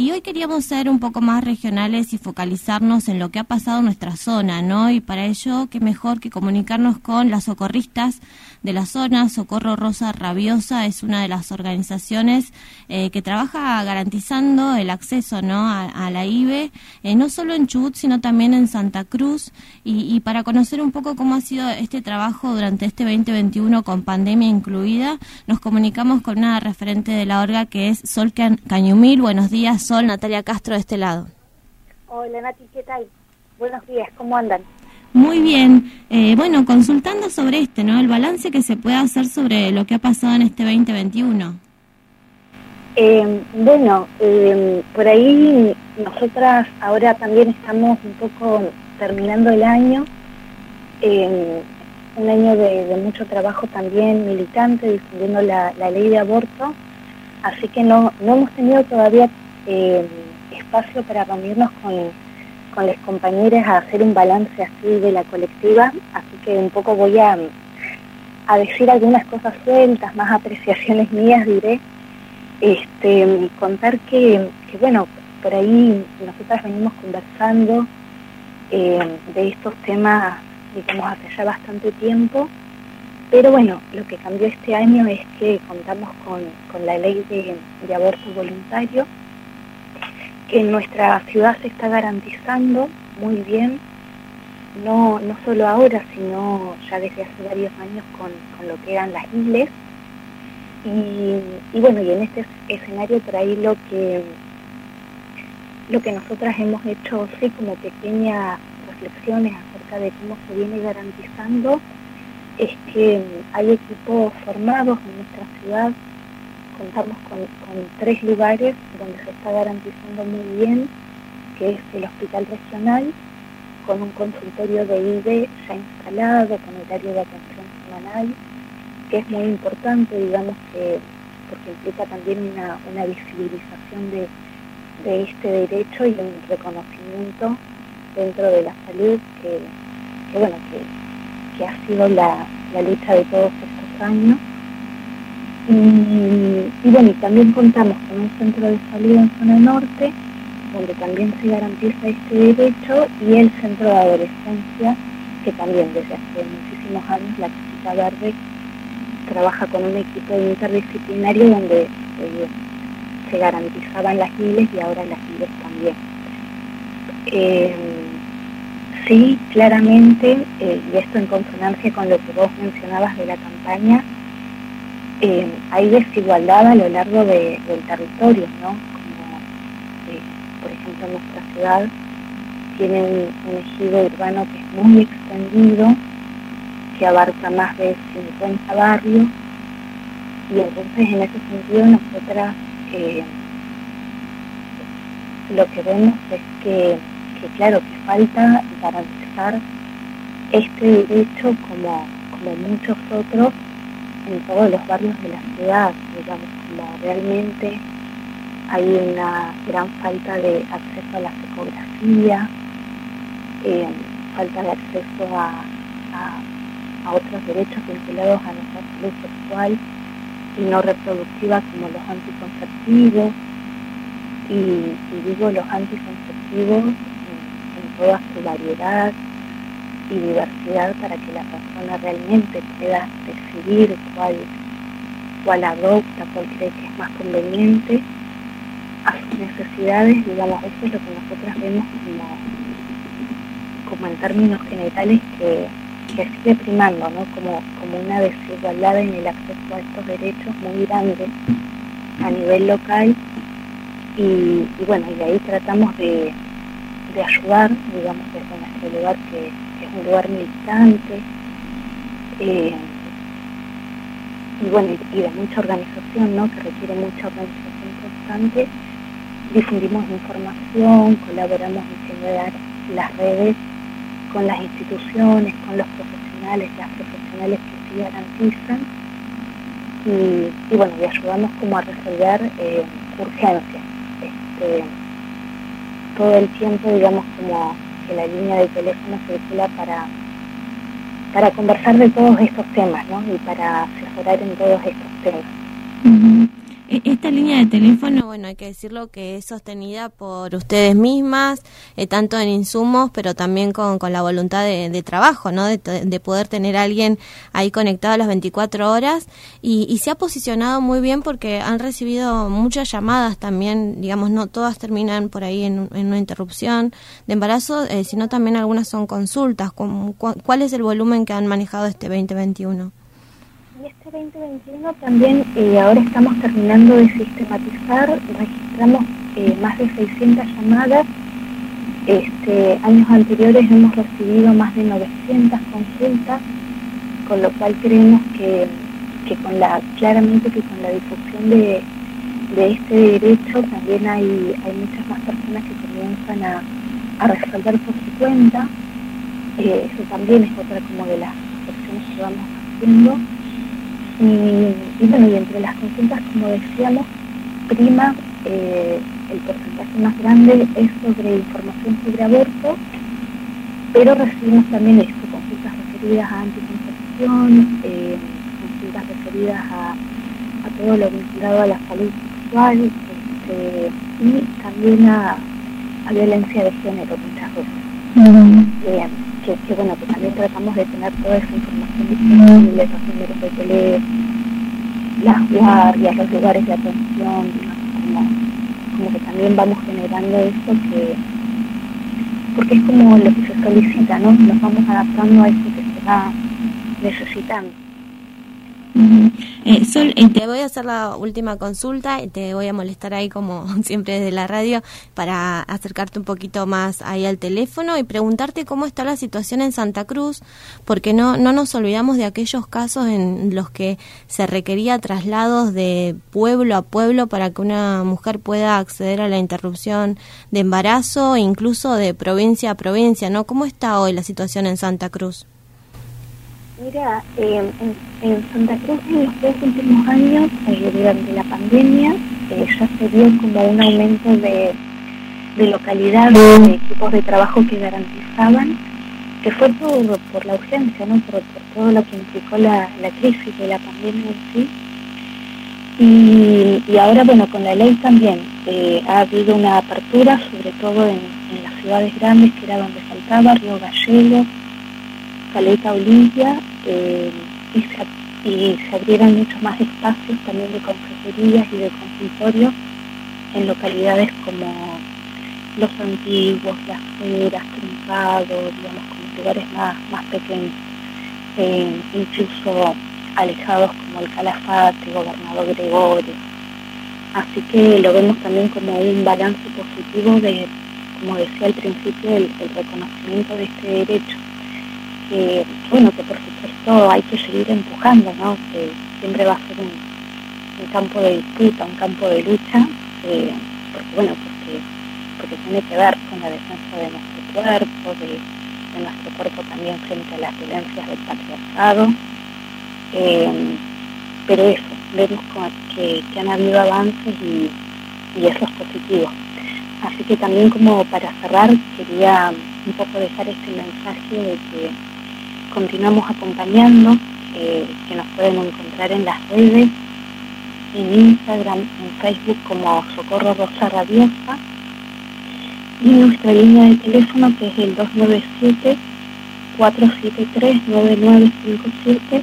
Y hoy queríamos ser un poco más regionales y focalizarnos en lo que ha pasado en nuestra zona, ¿no? Y para ello, qué mejor que comunicarnos con las socorristas de la zona. Socorro Rosa Rabiosa es una de las organizaciones eh, que trabaja garantizando el acceso, ¿no? A, la IBE, eh, no solo en Chubut, sino también en Santa Cruz. Y, y para conocer un poco cómo ha sido este trabajo durante este 2021 con pandemia incluida, nos comunicamos con una referente de la orga que es Sol Cañumil. Buenos días, Sol. Natalia Castro de este lado. Hola, Nati, ¿qué tal? Buenos días, ¿cómo andan? Muy bien. Eh, bueno, consultando sobre este, ¿no? El balance que se puede hacer sobre lo que ha pasado en este 2021. Eh, bueno, eh, por ahí nosotras ahora también estamos un poco terminando el año, un año de, mucho trabajo también militante, difundiendo la, ley de aborto, así que no, no hemos tenido todavía espacio para reunirnos con con las compañeras a hacer un balance así de la colectiva, así que un poco voy a, a decir algunas cosas sueltas, más apreciaciones mías diré, este, contar que, bueno, por ahí nosotras venimos conversando eh, de estos temas, digamos, hace ya bastante tiempo, pero bueno, lo que cambió este año es que contamos con, con la ley de, de aborto voluntario, que en nuestra ciudad se está garantizando muy bien, no, no solo ahora, sino ya desde hace varios años con, lo que eran las islas. Y, bueno, y en este escenario por ahí lo que, lo que nosotras hemos hecho, sí, como pequeñas reflexiones acerca de cómo se viene garantizando, es que hay equipos formados en nuestra ciudad contamos con, tres lugares donde se está garantizando muy bien, que es el hospital regional, con un consultorio de IDE ya instalado, con el área de atención semanal, que es muy importante, digamos que, porque implica también una, visibilización de, este derecho y un reconocimiento dentro de la salud que, bueno, que, ha sido la lucha de todos estos años y, bueno, y también contamos con un centro de salud en zona norte, donde también se garantiza este derecho, y el centro de adolescencia, que también desde hace muchísimos años la Chiquita Verde trabaja con un equipo interdisciplinario donde eh, se garantizaban las miles y ahora las miles también. Eh, sí, claramente, eh, y esto en consonancia con lo que vos mencionabas de la campaña, eh, hay desigualdad a lo largo del territorio, ¿no? Como, eh, por ejemplo, nuestra ciudad tiene un, ejido urbano que es muy extendido, que abarca más de 50 barrios, y entonces en ese sentido nosotras eh, lo que vemos es que, claro, que falta garantizar este derecho como, como muchos otros en todos los barrios de la ciudad, digamos, como realmente hay una gran falta de acceso a la ecografía, eh, falta de acceso a, otros derechos vinculados a nuestra salud sexual y no reproductiva como los anticonceptivos, y, digo los anticonceptivos en toda su variedad, y diversidad para que la persona realmente pueda decidir cuál, cuál adopta, cuál cree que es más conveniente a sus necesidades, digamos, eso es lo que nosotras vemos como, como en términos generales que, sigue primando, ¿no? Como, como una desigualdad en el acceso a estos derechos muy grande a nivel local y, bueno, y de ahí tratamos de, de ayudar, digamos, desde nuestro lugar que es un lugar militante, eh, y bueno, y de mucha organización, ¿no? que requiere mucha organización constante. Difundimos información, colaboramos en las redes con las instituciones, con los profesionales, las profesionales que sí garantizan, y, bueno, y ayudamos como a resolver eh, urgencias. Este, todo el tiempo, digamos, como la línea de teléfono circula para, para conversar de todos estos temas y para asesorar en todos estos temas. Esta línea de teléfono, bueno, hay que decirlo que es sostenida por ustedes mismas, eh, tanto en insumos, pero también con, con la voluntad de, trabajo, ¿no? De, poder tener a alguien ahí conectado a las 24 horas. Y, se ha posicionado muy bien porque han recibido muchas llamadas también, digamos, no todas terminan por ahí en, una interrupción de embarazo, eh, sino también algunas son consultas. ¿Cuál es el volumen que han manejado este 2021? Y este 2021 también, eh, ahora estamos terminando de sistematizar, registramos eh, más de 600 llamadas. Este, años anteriores hemos recibido más de 900 consultas, con lo cual creemos que, con la, claramente que con la difusión de, este derecho también hay, hay muchas más personas que comienzan a, a resolver por su cuenta. Eh, eso también es otra como de las opciones que vamos haciendo y, bueno, y entre las consultas, como decíamos, prima eh, el porcentaje más grande es sobre información sobre aborto, pero recibimos también esto, consultas referidas a anticoncepción, eh, consultas referidas a, todo lo vinculado a la salud sexual este, y también a, violencia de género muchas veces que, bueno, que también tratamos de tener toda esa información disponible, los números de teléfono, las guardias, los lugares de atención, como, como que también vamos generando eso que, porque es como lo que se solicita, ¿no? Nos vamos adaptando a eso que se va necesitando. Eh, Sol, eh, te voy a hacer la última consulta y te voy a molestar ahí como siempre desde la radio para acercarte un poquito más ahí al teléfono y preguntarte cómo está la situación en Santa Cruz, porque no, no nos olvidamos de aquellos casos en los que se requería traslados de pueblo a pueblo para que una mujer pueda acceder a la interrupción de embarazo, incluso de provincia a provincia, ¿no? ¿Cómo está hoy la situación en Santa Cruz? Mira, en, Santa Cruz en los dos últimos años, eh, durante la pandemia, eh, ya se vio como un aumento de, de localidades, de equipos de trabajo que garantizaban, que fue por, por la urgencia, ¿no? por, todo lo que implicó la, crisis de la pandemia en sí. Y, ahora, bueno, con la ley también eh, ha habido una apertura, sobre todo en, en las ciudades grandes, que era donde faltaba, Río Gallegos, Caleta Olimpia eh, y, se, abrieron muchos más espacios también de consejerías y de consultorios en localidades como Los Antiguos, Las Feras, Trincado, digamos, como lugares más, más pequeños, eh, incluso alejados como el Calafate, Gobernador Gregorio. Así que lo vemos también como un balance positivo de, como decía al principio, el reconocimiento de este derecho que, bueno, que por supuesto hay que seguir empujando, ¿no? Que siempre va a ser un, campo de disputa, un campo de lucha, eh, porque, bueno, porque, porque tiene que ver con la defensa de nuestro cuerpo, de, nuestro cuerpo también frente a las violencias del patriarcado. Eh, pero eso, vemos que, que, han habido avances y, y eso es positivo. Así que también como para cerrar quería un poco dejar este mensaje de que continuamos acompañando, eh, que nos pueden encontrar en las redes, en Instagram, en Facebook como Socorro Rosa Rabiosa. Y nuestra línea de teléfono que es el 297 473 9957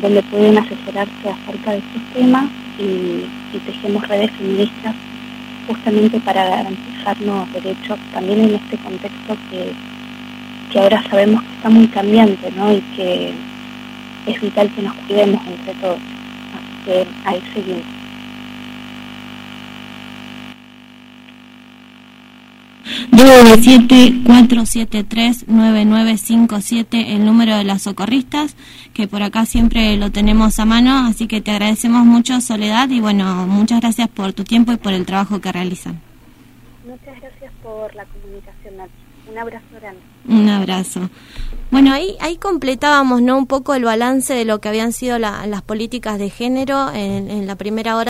donde pueden asesorarse acerca de estos temas y, y tejemos redes feministas justamente para garantizarnos derechos también en este contexto que que ahora sabemos que está muy cambiante, ¿no? Y que es vital que nos cuidemos entre todos. Así que ahí seguimos. siete el número de las socorristas, que por acá siempre lo tenemos a mano, así que te agradecemos mucho Soledad y bueno, muchas gracias por tu tiempo y por el trabajo que realizan. Muchas gracias por la comunicación, Nacho. Un abrazo grande. Un abrazo. Bueno, ahí, ahí completábamos ¿no? un poco el balance de lo que habían sido las políticas de género en, en la primera hora.